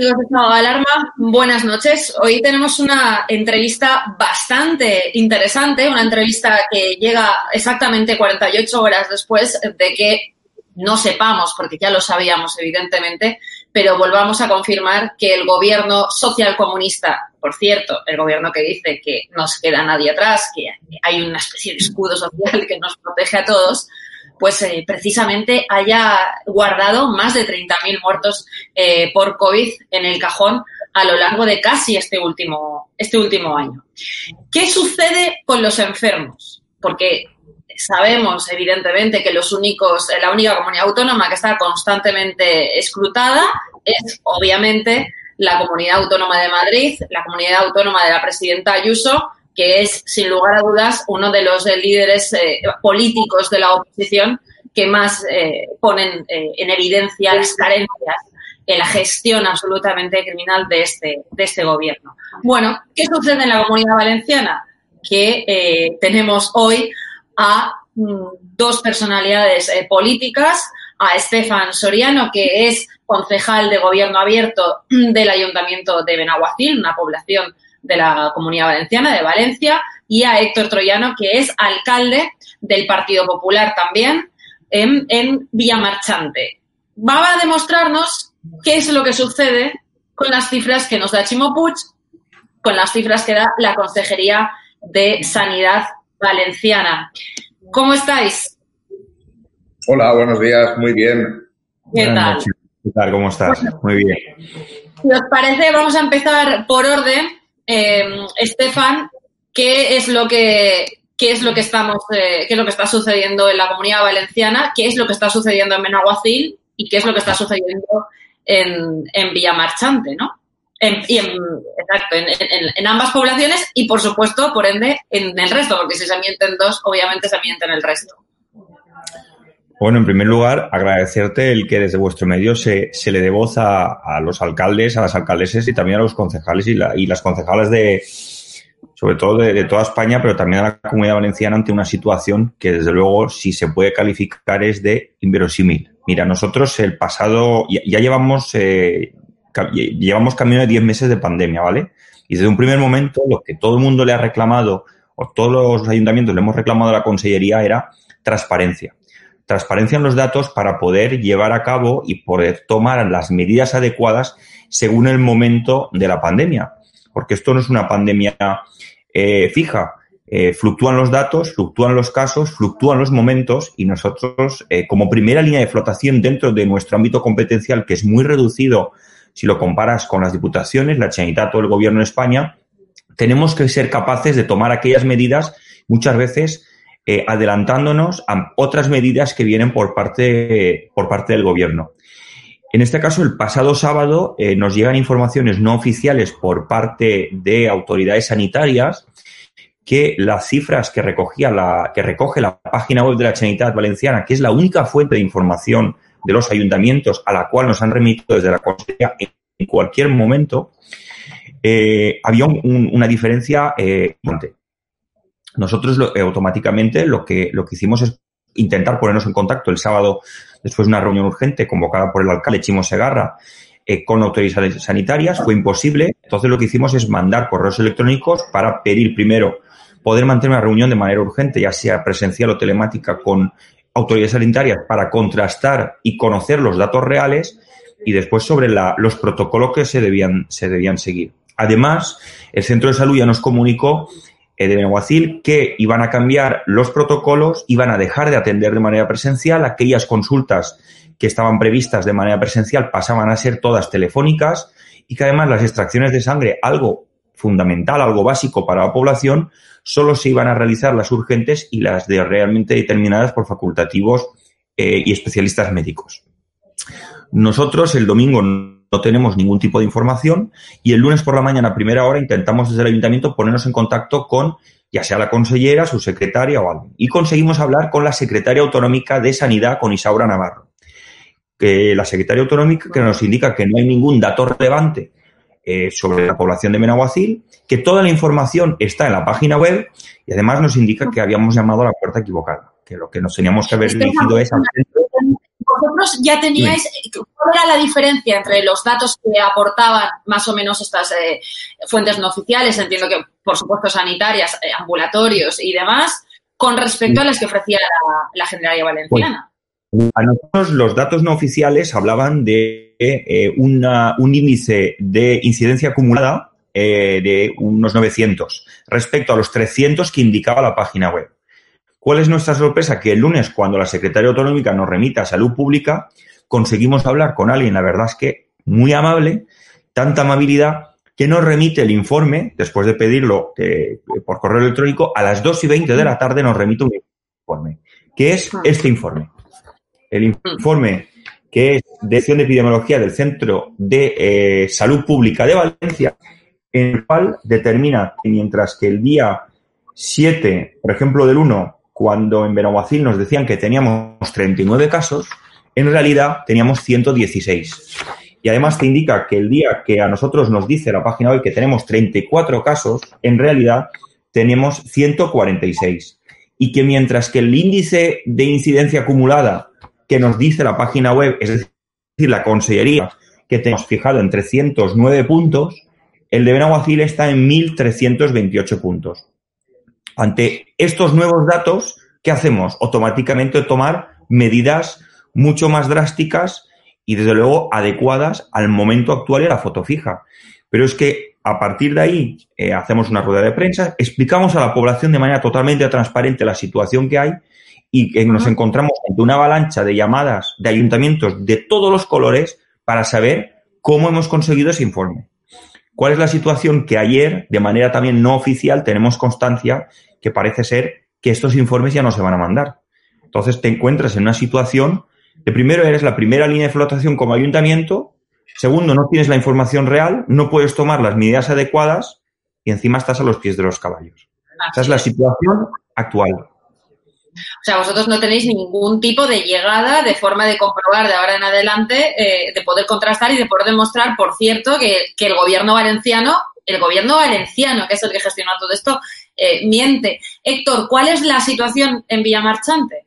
Amigos de Alarma, buenas noches. Hoy tenemos una entrevista bastante interesante, una entrevista que llega exactamente 48 horas después de que no sepamos, porque ya lo sabíamos evidentemente, pero volvamos a confirmar que el gobierno socialcomunista, por cierto, el gobierno que dice que no se queda nadie atrás, que hay una especie de escudo social que nos protege a todos, pues eh, precisamente haya guardado más de 30.000 muertos eh, por COVID en el cajón a lo largo de casi este último, este último año. ¿Qué sucede con los enfermos? Porque sabemos, evidentemente, que los únicos, la única comunidad autónoma que está constantemente escrutada es, obviamente, la comunidad autónoma de Madrid, la comunidad autónoma de la presidenta Ayuso, que es, sin lugar a dudas, uno de los líderes eh, políticos de la oposición que más eh, ponen eh, en evidencia las carencias en la gestión absolutamente criminal de este, de este gobierno. Bueno, ¿qué sucede en la comunidad valenciana? Que tenemos hoy a mm, dos personalidades políticas, a Estefan Soriano, que es concejal de gobierno abierto del Ayuntamiento de Benaguacil, una población de la Comunidad Valenciana, de Valencia, y a Héctor Troyano, que es alcalde del Partido Popular también en, en Villamarchante. Va a demostrarnos qué es lo que sucede con las cifras que nos da Chimo Puig, con las cifras que da la Consejería de Sanidad Valenciana. ¿Cómo estáis? Hola, buenos días, muy bien. ¿Qué tal? ¿Qué tal? ¿Cómo estás? muy bien. Si os parece, vamos a empezar por orden eh, Estefan, ¿qué es lo que qué es lo que estamos, eh, qué es lo que está sucediendo en la comunidad valenciana, qué es lo que está sucediendo en Benaguacil y qué es lo que está sucediendo en, en Villamarchante, ¿no? y en, exacto, en, ambas poblaciones y, por supuesto, por ende, en el resto, porque si se mienten dos, obviamente se mienten el resto. Bueno, en primer lugar, agradecerte el que desde vuestro medio se, se le dé voz a, los alcaldes, a las alcaldeses y también a los concejales y, y las concejales de, sobre todo de, toda España, pero también a la comunidad valenciana ante una situación que, desde luego, si se puede calificar es de inverosímil. Mira, nosotros el pasado, ya, llevamos, eh, llevamos camino de 10 meses de pandemia, ¿vale? Y desde un primer momento, lo que todo el mundo le ha reclamado, o todos los ayuntamientos le hemos reclamado a la Consellería, era transparencia transparencia en los datos para poder llevar a cabo y poder tomar las medidas adecuadas según el momento de la pandemia. Porque esto no es una pandemia eh, fija. Eh, fluctúan los datos, fluctúan los casos, fluctúan los momentos y nosotros, eh, como primera línea de flotación dentro de nuestro ámbito competencial, que es muy reducido si lo comparas con las diputaciones, la Generalitat o el Gobierno de España, tenemos que ser capaces de tomar aquellas medidas muchas veces eh, adelantándonos a otras medidas que vienen por parte, por parte del gobierno. En este caso, el pasado sábado eh, nos llegan informaciones no oficiales por parte de autoridades sanitarias que las cifras que recogía la, que recoge la página web de la Sanidad Valenciana, que es la única fuente de información de los ayuntamientos a la cual nos han remitido desde la Consejería en cualquier momento, eh, había una diferencia eh, nosotros eh, automáticamente lo que, lo que hicimos es intentar ponernos en contacto el sábado después de una reunión urgente convocada por el alcalde Chimo Segarra eh, con autoridades sanitarias. Fue imposible. Entonces lo que hicimos es mandar correos electrónicos para pedir primero poder mantener una reunión de manera urgente, ya sea presencial o telemática, con autoridades sanitarias para contrastar y conocer los datos reales y después sobre la, los protocolos que se debían, se debían seguir. Además, el centro de salud ya nos comunicó eh, de Benaguacil que iban a cambiar los protocolos, iban a dejar de atender de manera presencial, aquellas consultas que estaban previstas de manera presencial pasaban a ser todas telefónicas y que además las extracciones de sangre, algo fundamental, algo básico para la población, solo se iban a realizar las urgentes y las de realmente determinadas por facultativos eh, y especialistas médicos. Nosotros el domingo no tenemos ningún tipo de información y el lunes por la mañana a primera hora intentamos desde el ayuntamiento ponernos en contacto con ya sea la consellera, su secretaria o alguien. Y conseguimos hablar con la secretaria autonómica de Sanidad, con Isaura Navarro. Que la secretaria autonómica que nos indica que no hay ningún dato relevante eh, sobre la población de Menaguacil, que toda la información está en la página web y además nos indica que habíamos llamado a la puerta equivocada, que lo que nos teníamos que haber dirigido es al centro vosotros ya teníais, ¿cuál era la diferencia entre los datos que aportaban más o menos estas eh, fuentes no oficiales, entiendo que por supuesto sanitarias, eh, ambulatorios y demás, con respecto a las que ofrecía la, Generalidad Valenciana? Pues, a nosotros los datos no oficiales hablaban de eh, un índice de incidencia acumulada de unos 900 respecto a los 300 que indicaba la página web. ¿Cuál es nuestra sorpresa? Que el lunes, cuando la Secretaría Autonómica nos remita a Salud Pública, conseguimos hablar con alguien, la verdad es que muy amable, tanta amabilidad, que nos remite el informe, después de pedirlo eh, por correo electrónico, a las 2 y 20 de la tarde nos remite un informe, que es ah. este informe. El informe que es de acción de epidemiología del Centro de eh, Salud Pública de Valencia, en el cual determina que mientras que el día 7, por ejemplo, del 1, cuando en Benaguacil nos decían que teníamos 39 casos, en realidad teníamos 116. Y además te indica que el día que a nosotros nos dice la página web que tenemos 34 casos, en realidad tenemos 146. Y que mientras que el índice de incidencia acumulada que nos dice la página web, es decir, la consellería, que tenemos fijado en 309 puntos, el de Benaguacil está en 1.328 puntos. Ante estos nuevos datos, ¿qué hacemos? Automáticamente tomar medidas mucho más drásticas y, desde luego, adecuadas al momento actual y a la foto fija. Pero es que a partir de ahí eh, hacemos una rueda de prensa, explicamos a la población de manera totalmente transparente la situación que hay y que nos encontramos ante una avalancha de llamadas de ayuntamientos de todos los colores para saber cómo hemos conseguido ese informe. ¿Cuál es la situación que ayer, de manera también no oficial, tenemos constancia que parece ser que estos informes ya no se van a mandar. Entonces te encuentras en una situación de primero eres la primera línea de flotación como ayuntamiento, segundo no tienes la información real, no puedes tomar las medidas adecuadas y encima estás a los pies de los caballos. Esa es la situación actual. O sea, vosotros no tenéis ningún tipo de llegada de forma de comprobar de ahora en adelante, eh, de poder contrastar y de poder demostrar, por cierto, que, que, el gobierno valenciano, el gobierno valenciano, que es el que gestiona todo esto, eh, miente. Héctor, ¿cuál es la situación en Villamarchante?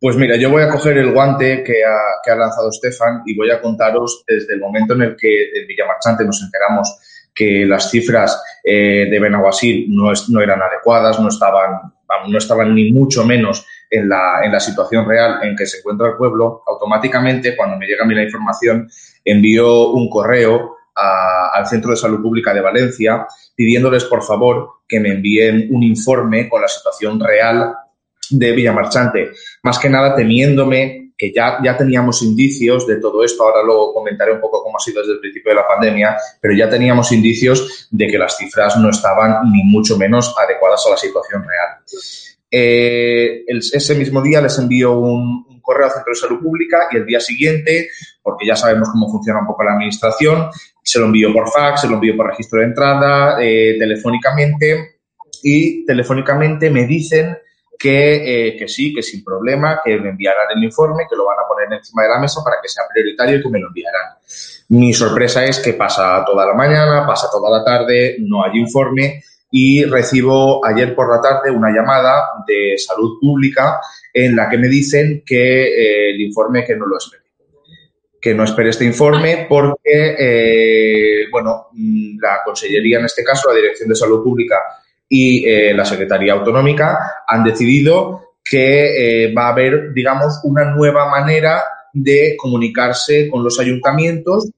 Pues mira, yo voy a coger el guante que ha, lanzado Estefan y voy a contaros desde el momento en el que en Villamarchante nos enteramos que las cifras eh, de Benaguasil no, eran adecuadas, no estaban, no estaban ni mucho menos en la, en la situación real en que se encuentra el pueblo, automáticamente, cuando me llega a mí la información, envío un correo al Centro de Salud Pública de Valencia pidiéndoles, por favor, que me envíen un informe con la situación real de Villamarchante. Más que nada temiéndome que ya, ya teníamos indicios de todo esto, ahora luego comentaré un poco cómo ha sido desde el principio de la pandemia, pero ya teníamos indicios de que las cifras no estaban ni mucho menos adecuadas a la situación real. Eh, ese mismo día les envío un, un, correo al Centro de Salud Pública y el día siguiente, porque ya sabemos cómo funciona un poco la administración, se lo envío por fax, se lo envío por registro de entrada, eh, telefónicamente y telefónicamente me dicen que, eh, que, sí, que sin problema, que me enviarán el informe, que lo van a poner encima de la mesa para que sea prioritario y que me lo enviarán. Mi sorpresa es que pasa toda la mañana, pasa toda la tarde, no hay informe y recibo ayer por la tarde una llamada de salud pública en la que me dicen que eh, el informe que no lo espero que no espere este informe porque, eh, bueno, mm, la Consellería, en este caso, la Dirección de Salud Pública y eh, la Secretaría Autonómica han decidido que eh, va a haber, digamos, una nueva manera de comunicarse con los ayuntamientos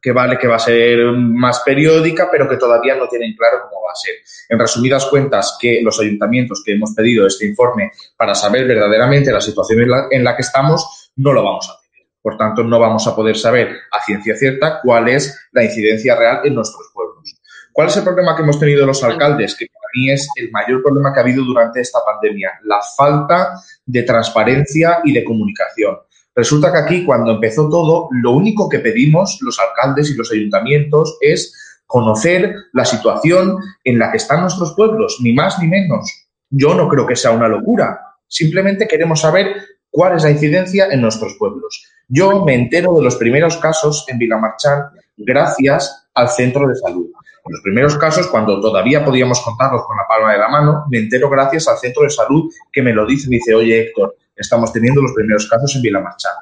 que vale que va a ser más periódica, pero que todavía no tienen claro cómo va a ser. En resumidas cuentas, que los ayuntamientos que hemos pedido este informe para saber verdaderamente la situación en la, en la que estamos, no lo vamos a hacer. Por tanto, no vamos a poder saber a ciencia cierta cuál es la incidencia real en nuestros pueblos. ¿Cuál es el problema que hemos tenido los alcaldes? Que para mí es el mayor problema que ha habido durante esta pandemia, la falta de transparencia y de comunicación. Resulta que aquí, cuando empezó todo, lo único que pedimos los alcaldes y los ayuntamientos es conocer la situación en la que están nuestros pueblos, ni más ni menos. Yo no creo que sea una locura. Simplemente queremos saber cuál es la incidencia en nuestros pueblos. Yo me entero de los primeros casos en Vilamarchán gracias al centro de salud. En los primeros casos, cuando todavía podíamos contarlos con la palma de la mano, me entero gracias al centro de salud que me lo dice, me dice, oye Héctor, estamos teniendo los primeros casos en Vilamarchán.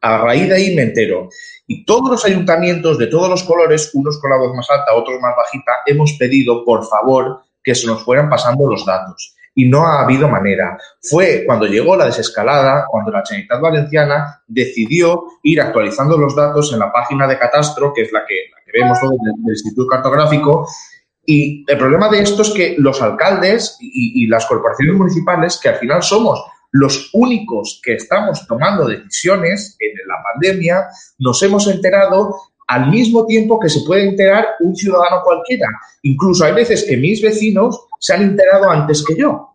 A raíz de ahí me entero. Y todos los ayuntamientos de todos los colores, unos con la voz más alta, otros más bajita, hemos pedido, por favor, que se nos fueran pasando los datos. Y no ha habido manera. Fue cuando llegó la desescalada, cuando la Generalitat Valenciana decidió ir actualizando los datos en la página de Catastro, que es la que, vemos todos del, del Instituto Cartográfico, y el problema de esto es que los alcaldes y, las corporaciones municipales, que al final somos los únicos que estamos tomando decisiones en la pandemia, nos hemos enterado al mismo tiempo que se puede enterar un ciudadano cualquiera. Incluso hay veces que mis vecinos se han enterado antes que yo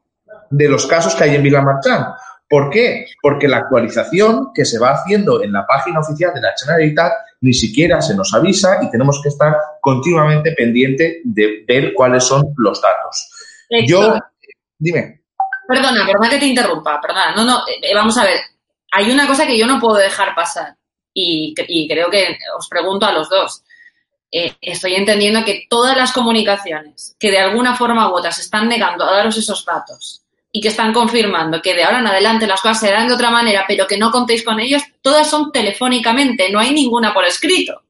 de los casos que hay en Vilamarchán. ¿Por qué? Porque la actualización que se va haciendo en la página oficial de la Generalitat ni siquiera se nos avisa y tenemos que estar continuamente pendiente de ver cuáles son los datos. Yo, dime. Perdona, perdona que te interrumpa, perdona. No, no, eh, vamos a ver. Hay una cosa que yo no puedo dejar pasar y, creo que os pregunto a los dos. Eh, estoy entendiendo que todas las comunicaciones que de alguna forma u otra se están negando a daros esos datos y que están confirmando que de ahora en adelante las cosas se harán de otra manera, pero que no contéis con ellos, todas son telefónicamente, no hay ninguna por escrito.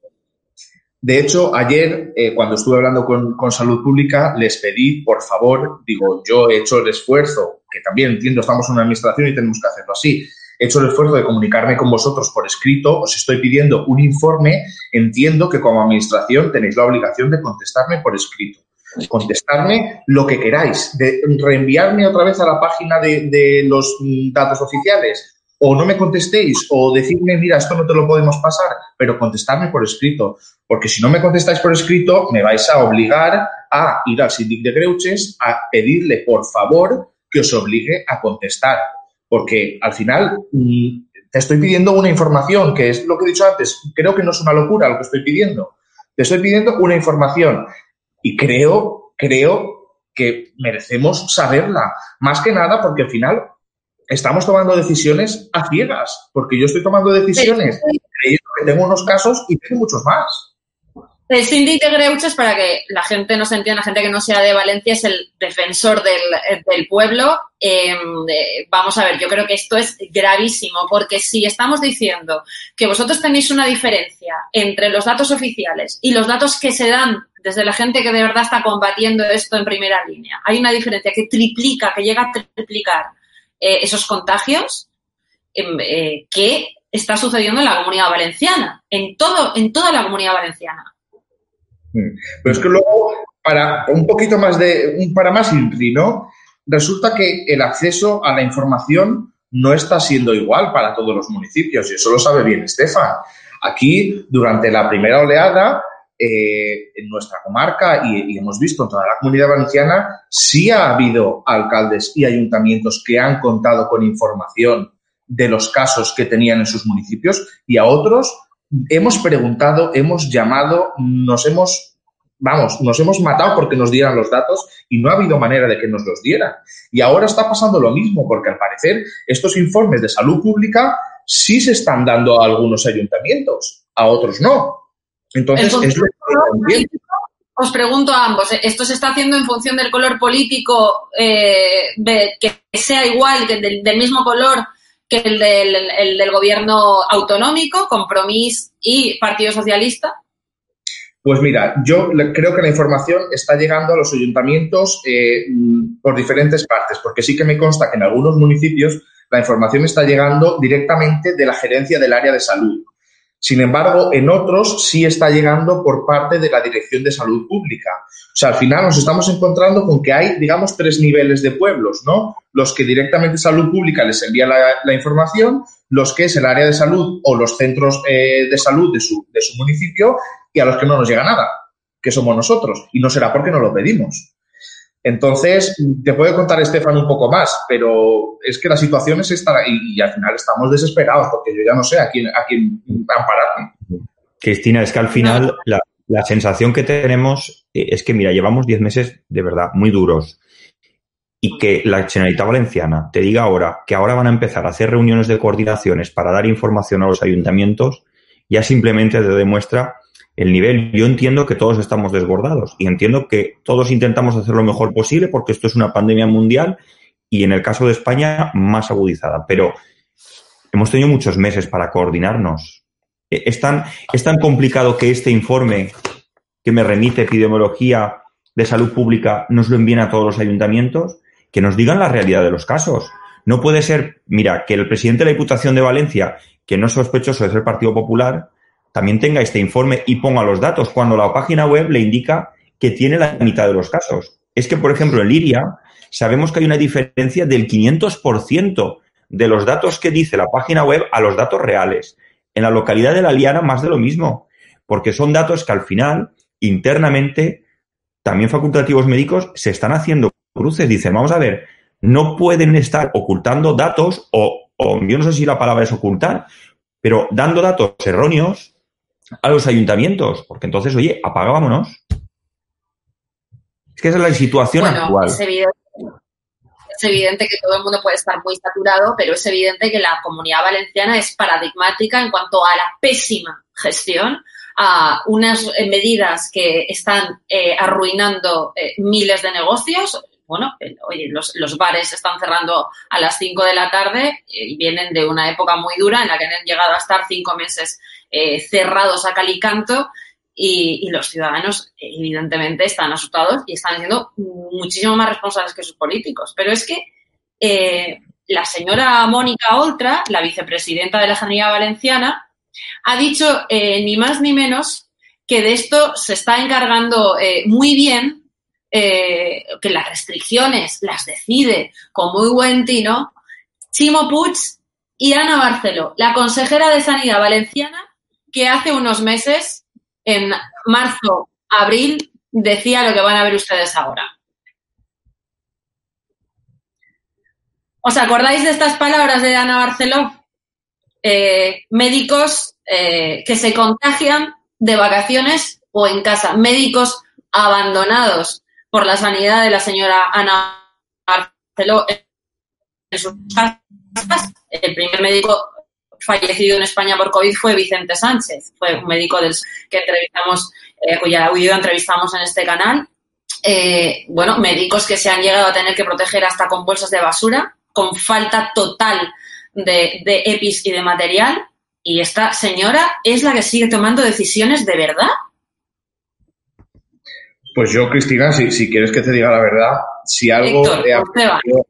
De hecho, ayer, eh, cuando estuve hablando con, con, Salud Pública, les pedí, por favor, digo, yo he hecho el esfuerzo, que también entiendo, estamos en una administración y tenemos que hacerlo así, he hecho el esfuerzo de comunicarme con vosotros por escrito, os estoy pidiendo un informe, entiendo que como administración tenéis la obligación de contestarme por escrito. Contestarme lo que queráis, de reenviarme otra vez a la página de, de, los datos oficiales, o no me contestéis, o decirme, mira, esto no te lo podemos pasar, pero contestarme por escrito, porque si no me contestáis por escrito, me vais a obligar a ir al síndic de Greuches a pedirle, por favor, que os obligue a contestar, porque al final te estoy pidiendo una información, que es lo que he dicho antes, creo que no es una locura lo que estoy pidiendo. Te estoy pidiendo una información y creo, creo que merecemos saberla. Más que nada porque al final estamos tomando decisiones a ciegas. Porque yo estoy tomando decisiones creyendo que tengo unos casos y tengo muchos más. El síndic de Greuches, para que la gente no se entienda, la gente que no sea de Valencia, es el defensor del, pueblo. Eh, vamos a ver, yo creo que esto es gravísimo, porque si estamos diciendo que vosotros tenéis una diferencia entre los datos oficiales y los datos que se dan desde la gente que de verdad está combatiendo esto en primera línea, hay una diferencia que triplica, que llega a triplicar eh, esos contagios, eh, ¿qué está sucediendo en la comunidad valenciana, en, todo, en toda la comunidad valenciana. Mm. Pero es que luego, para un poquito más de, para más INRI, ¿no? Resulta que el acceso a la información no está siendo igual para todos los municipios y eso lo sabe bien Estefan. Aquí, durante la primera oleada, eh, en nuestra comarca y, y, hemos visto en toda la comunidad valenciana, sí ha habido alcaldes y ayuntamientos que han contado con información de los casos que tenían en sus municipios y a otros hemos preguntado, hemos llamado, nos hemos, vamos, nos hemos matado porque nos dieran los datos y no ha habido manera de que nos los dieran. Y ahora está pasando lo mismo, porque al parecer estos informes de salud pública sí se están dando a algunos ayuntamientos, a otros no. Entonces, es lo que os pregunto a ambos, ¿esto se está haciendo en función del color político, eh, de, que sea igual, que del, del mismo color que el del, el del gobierno autonómico, Compromís y Partido Socialista? Pues mira, yo creo que la información está llegando a los ayuntamientos eh, por diferentes partes, porque sí que me consta que en algunos municipios la información está llegando directamente de la gerencia del área de salud. Sin embargo, en otros sí está llegando por parte de la Dirección de Salud Pública. O sea, al final nos estamos encontrando con que hay, digamos, tres niveles de pueblos, ¿no? Los que directamente Salud Pública les envía la, información, los que es el área de salud o los centros eh, de salud de su, de su municipio y a los que no nos llega nada, que somos nosotros. Y no será porque no lo pedimos. Entonces, te puede contar Estefan un poco más, pero es que la situación es esta y, y, al final estamos desesperados porque yo ya no sé a quién, a quién ampararme. Cristina, es que al final la, la, sensación que tenemos es que, mira, llevamos 10 meses de verdad muy duros y que la Generalitat Valenciana te diga ahora que ahora van a empezar a hacer reuniones de coordinaciones para dar información a los ayuntamientos, ya simplemente te demuestra el nivel. Yo entiendo que todos estamos desbordados y entiendo que todos intentamos hacer lo mejor posible porque esto es una pandemia mundial y en el caso de España más agudizada. Pero hemos tenido muchos meses para coordinarnos. E, es tan, es tan complicado que este informe que me remite epidemiología de salud pública nos lo envíen a todos los ayuntamientos, que nos digan la realidad de los casos. No puede ser, mira, que el presidente de la Diputación de Valencia, que no es sospechoso de ser Partido Popular, también tenga este informe y ponga los datos cuando la página web le indica que tiene la mitad de los casos. Es que, por ejemplo, en Liria sabemos que hay una diferencia del 500% de los datos que dice la página web a los datos reales. En la localidad de La Liana más de lo mismo, porque son datos que al final, internamente, también facultativos médicos se están haciendo cruces. Dicen, vamos a ver, no pueden estar ocultando datos o, o yo no sé si la palabra es ocultar, pero dando datos erróneos a los ayuntamientos, porque entonces, oye, apagámonos. Es que esa es la situación actual. Es evidente, es evidente que todo el mundo puede estar muy saturado, pero es evidente que la comunidad valenciana es paradigmática en cuanto a la pésima gestión, a unas medidas que están eh, arruinando eh, miles de negocios. Bueno, oye, los, los, bares están cerrando a las 5 de la tarde y vienen de una época muy dura en la que han llegado a estar cinco meses eh, cerrados a cal y y, los ciudadanos evidentemente están asustados y están siendo muchísimo más responsables que sus políticos. Pero es que eh, la señora Mónica Oltra, la vicepresidenta de la Sanidad Valenciana, ha dicho eh, ni más ni menos que de esto se está encargando eh, muy bien, eh, que las restricciones las decide con muy buen tino Chimo Puig y Ana Barceló, la consejera de Sanidad Valenciana, que hace unos meses, en marzo, abril, decía lo que van a ver ustedes ahora. ¿Os acordáis de estas palabras de Ana Barceló? Eh, médicos eh, que se contagian de vacaciones o en casa, médicos abandonados por la sanidad de la señora Ana Barceló en sus casas. El primer médico fallecido en España por COVID fue Vicente Sánchez, fue un médico del, que entrevistamos, eh, cuya audio entrevistamos en este canal. Eh, bueno, médicos que se han llegado a tener que proteger hasta con bolsas de basura, con falta total de, de EPIs y de material. Y esta señora es la que sigue tomando decisiones de verdad. Pues yo, Cristina, si, si quieres que te diga la verdad, si algo Héctor, he aprendido,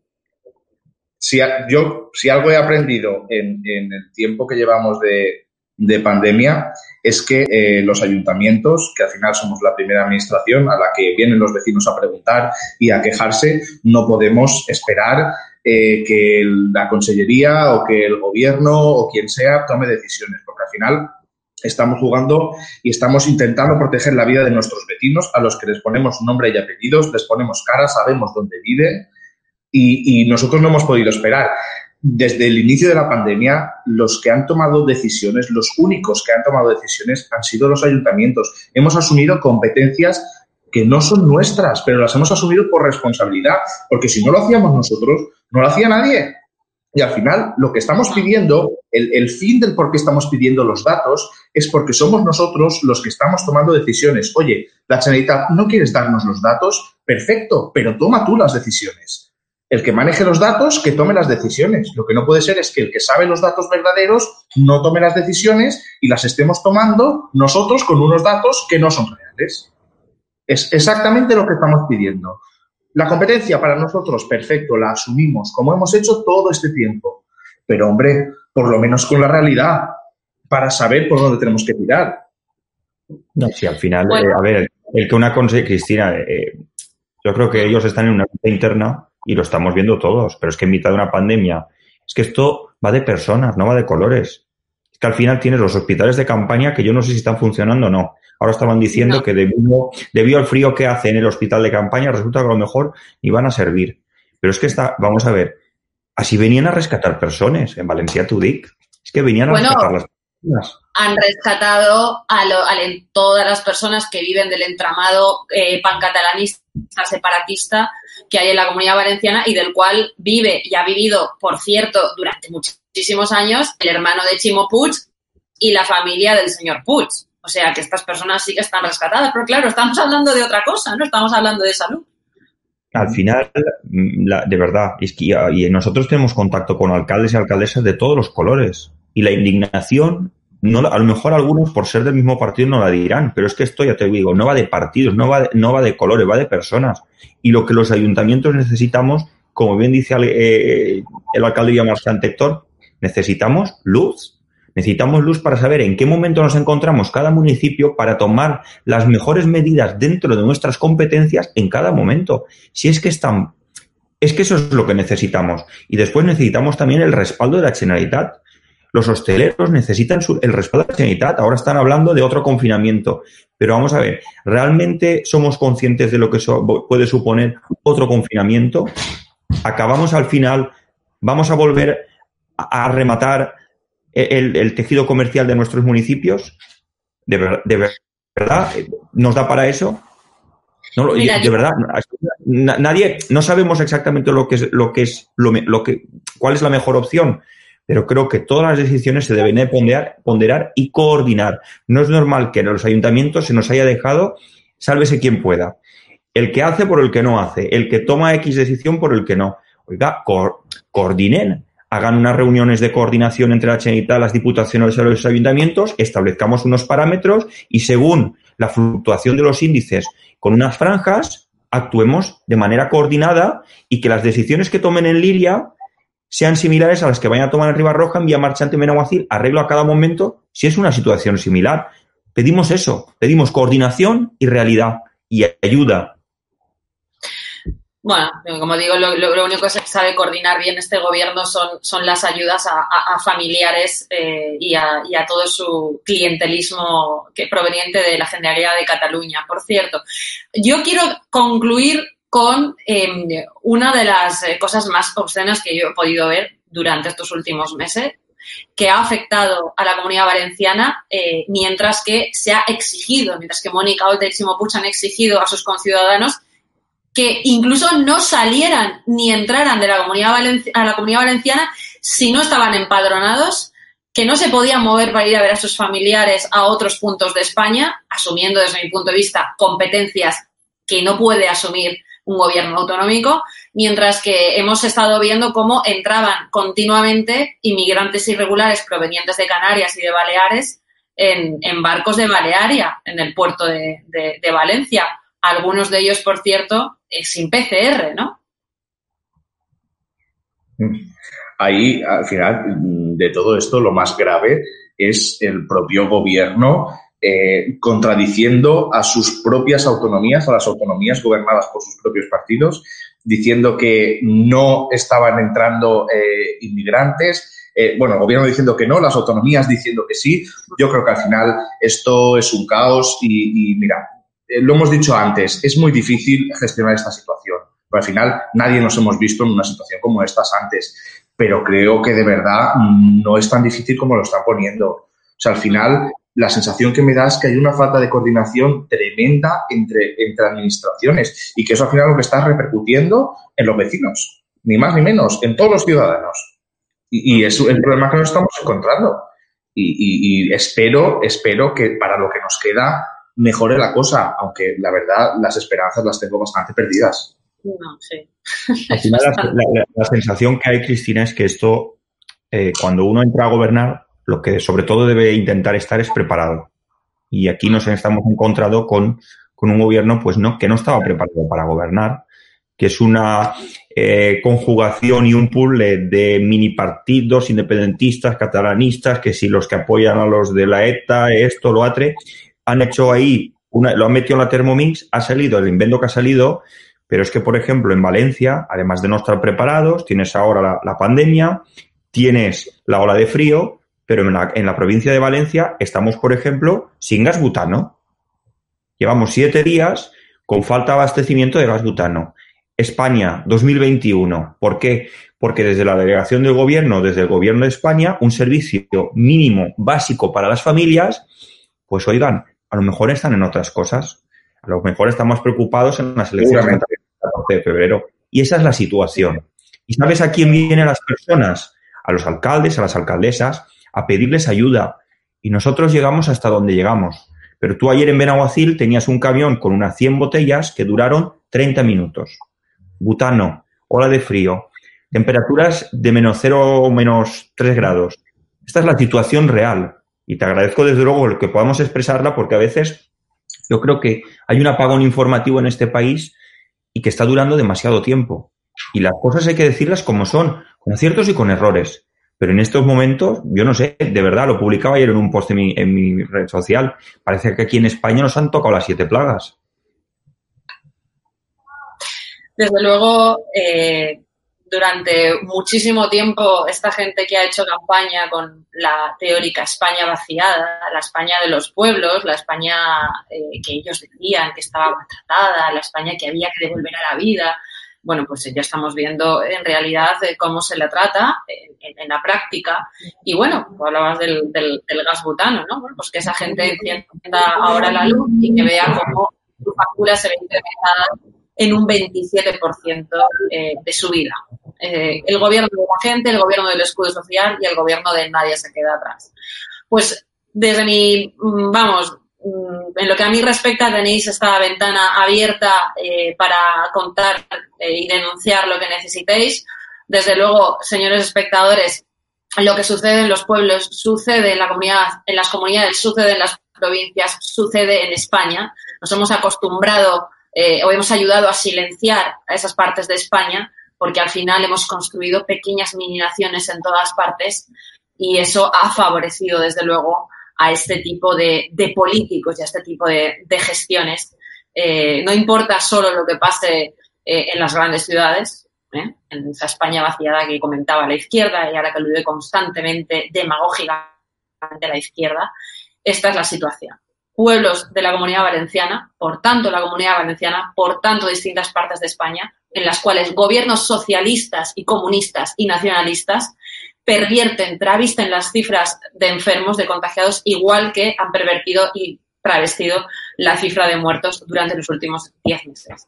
si, yo, si algo he aprendido en, en el tiempo que llevamos de, de pandemia, es que eh, los ayuntamientos, que al final somos la primera administración a la que vienen los vecinos a preguntar y a quejarse, no podemos esperar eh, que la consellería o que el gobierno o quien sea tome decisiones, porque al final estamos jugando y estamos intentando proteger la vida de nuestros vecinos, a los que les ponemos nombre y apellidos, les ponemos cara, sabemos dónde viven y, y nosotros no hemos podido esperar. Desde el inicio de la pandemia, los que han tomado decisiones, los únicos que han tomado decisiones han sido los ayuntamientos. Hemos asumido competencias que no son nuestras, pero las hemos asumido por responsabilidad, porque si no lo hacíamos nosotros, no lo hacía nadie. Y al final, lo que estamos pidiendo, el, el fin del por qué estamos pidiendo los datos, es porque somos nosotros los que estamos tomando decisiones. Oye, la Generalitat, ¿no quieres darnos los datos? Perfecto, pero toma tú las decisiones. El que maneje los datos, que tome las decisiones. Lo que no puede ser es que el que sabe los datos verdaderos no tome las decisiones y las estemos tomando nosotros con unos datos que no son reales. Es exactamente lo que estamos pidiendo. La competencia para nosotros, perfecto, la asumimos, como hemos hecho todo este tiempo. Pero, hombre, por lo menos con la realidad, para saber por dónde tenemos que tirar. No, si al final, eh, a ver, el que una conseje, Cristina, eh, yo creo que ellos están en una interna y lo estamos viendo todos, pero es que en mitad de una pandemia, es que esto va de personas, no va de colores. Es que al final tienes los hospitales de campaña que yo no sé si están funcionando o no. Ahora estaban diciendo No. que debido, debido al frío que hace en el hospital de campaña, resulta que a lo mejor ni van a servir. Pero es que está, vamos a ver, así venían a rescatar personas en Valencia Tudic. Es que venían a Bueno, rescatar las personas. han rescatado a, lo- a todas las personas que viven del entramado eh, pancatalanista, separatista que hay en la comunidad valenciana y del cual vive y ha vivido, por cierto, durante muchísimos años el hermano de Chimo Puig y la familia del señor Puig. O sea que estas personas sí que están rescatadas, pero claro, estamos hablando de otra cosa, no estamos hablando de salud. al final, mm, de verdad, es que, y nosotros tenemos contacto con alcaldes y alcaldesas de todos los colores. Y la indignación, no, a lo mejor algunos por ser del mismo partido no la dirán, pero es que esto ya te digo, no va de partidos, no va de, no va de colores, va de personas. Y lo que los ayuntamientos necesitamos, como bien dice eh, el alcalde Villamarchante Héctor, necesitamos luz. Necesitamos luz para saber en qué momento nos encontramos cada municipio para tomar las mejores medidas dentro de nuestras competencias en cada momento. Si es que están, es que eso es lo que necesitamos. Y después necesitamos también el respaldo de la Generalitat. Los hosteleros necesitan el respaldo de la Generalitat. Ahora están hablando de otro confinamiento. Pero vamos a ver, ¿realmente somos conscientes de lo que puede suponer otro confinamiento? Acabamos al final, vamos a volver a rematar el, tejido comercial de nuestros municipios? ¿De, verdad? ¿Nos da para eso? No, de verdad, nadie, no sabemos exactamente lo que es, lo que es, lo, que, cuál es la mejor opción, pero creo que todas las decisiones se deben ponderar, ponderar y coordinar. No es normal que en los ayuntamientos se nos haya dejado, sálvese quien pueda. El que hace por el que no hace, el que toma X decisión por el que no. Oiga, coordinen, hagan unas reuniones de coordinación entre la Generalitat, las diputaciones y los ayuntamientos, establezcamos unos parámetros y según la fluctuación de los índices con unas franjas, actuemos de manera coordinada y que las decisiones que tomen en Lilia sean similares a las que vayan a tomar en Ribarroja, en Vía Marchante, en Benaguacil, arreglo a cada momento si es una situación similar. Pedimos eso, pedimos coordinación y realidad y ayuda bueno, como digo, lo, único que sabe coordinar bien este gobierno son, son las ayudas a, familiares eh, y, a, todo su clientelismo que proveniente de la Generalidad de Cataluña. Por cierto, yo quiero concluir con em, una de las eh, cosas más obscenas que yo he podido ver durante estos últimos meses, que ha afectado a la comunidad valenciana, eh, mientras que se ha exigido, mientras que Mónica Oltra y Simo Puig han exigido a sus conciudadanos que incluso no salieran ni entraran de la comunidad a la comunidad valenciana si no estaban empadronados, que no se podían mover para ir a ver a sus familiares a otros puntos de España, asumiendo desde mi punto de vista competencias que no puede asumir un gobierno autonómico, mientras que hemos estado viendo cómo entraban continuamente inmigrantes irregulares provenientes de Canarias y de Baleares en, barcos de Balearia, en el puerto de Valencia. Algunos de ellos, por cierto, sin PCR, ¿no? Ahí, al final de todo esto, lo más grave es el propio gobierno eh, contradiciendo a sus propias autonomías, a las autonomías gobernadas por sus propios partidos, diciendo que no estaban entrando eh, inmigrantes. Eh, bueno, el gobierno diciendo que no, las autonomías diciendo que sí. Yo creo que al final esto es un caos y mira, eh, lo hemos dicho antes, es muy difícil gestionar esta situación. Al final nadie nos hemos visto en una situación como estas antes. Pero creo que de verdad no es tan difícil como lo están poniendo. O sea, al final la sensación que me da es que hay una falta de coordinación tremenda entre, entre administraciones y que eso al final lo que está repercutiendo en los vecinos, ni más ni menos, en todos los ciudadanos. Y, es el problema que nos estamos encontrando. Y, espero, espero que para lo que nos queda mejore la cosa, aunque la verdad las esperanzas las tengo bastante perdidas. No, sí. Al final la, sensación que hay, Cristina, es que esto, eh, cuando uno entra a gobernar, lo que sobre todo debe intentar estar es preparado. Y aquí nos estamos encontrado con, con un gobierno pues no, que no estaba preparado para gobernar, que es una eh, conjugación y un pool de mini partidos independentistas, catalanistas, que si los que apoyan a los de la ETA, esto, lo atre, han hecho ahí, una, lo han metido en la Thermomix, ha salido el invento que ha salido, pero es que, por ejemplo, en Valencia, además de no estar preparados, tienes ahora la, pandemia, tienes la ola de frío, pero en la, en la, provincia de Valencia estamos, por ejemplo, sin gas butano. Llevamos siete días con falta de abastecimiento de gas butano. España, 2021. ¿Por qué? Porque desde la delegación del gobierno, desde el gobierno de España, un servicio mínimo básico para las familias, pues oigan, a lo mejor están en otras cosas. A lo mejor estamos preocupados en las elecciones del 14 de febrero. Y esa es la situación. ¿Y sabes a quién vienen las personas? A los alcaldes, a las alcaldesas, a pedirles ayuda. Y nosotros llegamos hasta donde llegamos. Pero tú ayer en Benaguacil tenías un camión con unas 100 botellas que duraron 30 minutos. butano, ola de frío, temperaturas de menos 0 o menos 3 grados. Esta es la situación real y te agradezco desde luego que podamos expresarla porque a veces yo creo que hay un apagón informativo en este país y que está durando demasiado tiempo. Y las cosas hay que decirlas como son, con aciertos y con errores. Pero en estos momentos, yo no sé, de verdad, lo publicaba ayer en un post en mi, en mi red social, parece que aquí en España nos han tocado las siete plagas. Desde luego, eh, durante muchísimo tiempo esta gente que ha hecho campaña con la teórica España vaciada, la España de los pueblos, la España eh, que ellos decían que estaba maltratada, la España que había que devolver a la vida, bueno, pues ya estamos viendo en realidad eh, cómo se la trata en, la práctica. Y bueno, hablabas del, del, gas butano, ¿no? Pues que esa gente encienda ahora la luz y que vea cómo su factura se ve incrementada en un 27% eh, de su vida. Eh, el gobierno de la gente, el gobierno del escudo social y el gobierno de nadie se queda atrás. Pues desde mi, mm, vamos, mm, en lo que a mí respecta, tenéis esta ventana abierta eh, para contar y denunciar lo que necesitéis. Desde luego, señores espectadores, lo que sucede en los pueblos sucede en la comunidad, en las comunidades, sucede en las provincias, sucede en España. Nos hemos acostumbrado eh, o hemos ayudado a silenciar a esas partes de España, porque al final hemos construido pequeñas mini naciones en todas partes y eso ha favorecido, desde luego, a este tipo de, políticos y a este tipo de, gestiones. Eh, no importa solo lo que pase eh, en las grandes ciudades, en esa España vaciada que comentaba la izquierda y ahora que lo ve constantemente demagógicamente la izquierda, esta es la situación pueblos de la comunidad valenciana, por tanto la comunidad valenciana, por tanto distintas partes de España, en las cuales gobiernos socialistas y comunistas y nacionalistas pervierten, travisten las cifras de enfermos, de contagiados, igual que han pervertido y travestido la cifra de muertos durante los últimos diez meses.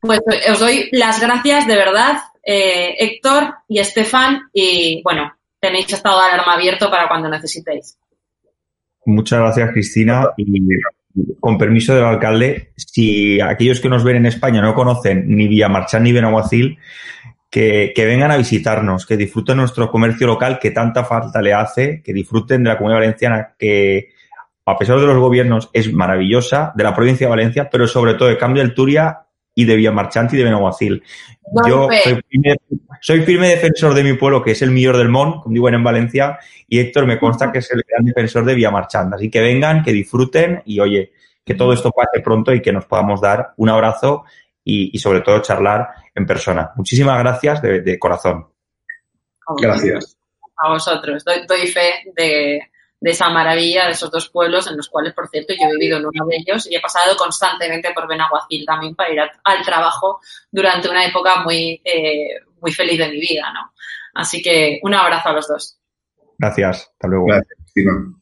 Pues os doy las gracias de verdad, eh, Héctor y Estefan, y bueno, tenéis estado de alarma abierto para cuando necesitéis. Muchas gracias, Cristina. Y con permiso del alcalde, si aquellos que nos ven en España no conocen ni Villamarchán ni Benaguacil, que, que, vengan a visitarnos, que disfruten nuestro comercio local que tanta falta le hace, que disfruten de la comunidad valenciana que, a pesar de los gobiernos, es maravillosa, de la provincia de Valencia, pero sobre todo de Cambio del Turia y de Villamarchante y de Benaguacil. Yo soy firme, defensor de mi pueblo, que es el mejor del Mon, como digo en Valencia, y Héctor me consta que es el gran defensor de Villamarchante. Así que vengan, que disfruten y oye, que todo esto pase pronto y que nos podamos dar un abrazo y, sobre todo charlar en persona. Muchísimas gracias de, corazón. Gracias. A vosotros. doy fe de, de esa maravilla de esos dos pueblos en los cuales, por cierto, yo he vivido en uno de ellos y he pasado constantemente por Benaguacil también para ir al trabajo durante una época muy, eh, muy feliz de mi vida, ¿no? Así que un abrazo a los dos. Gracias. Hasta luego. Gracias,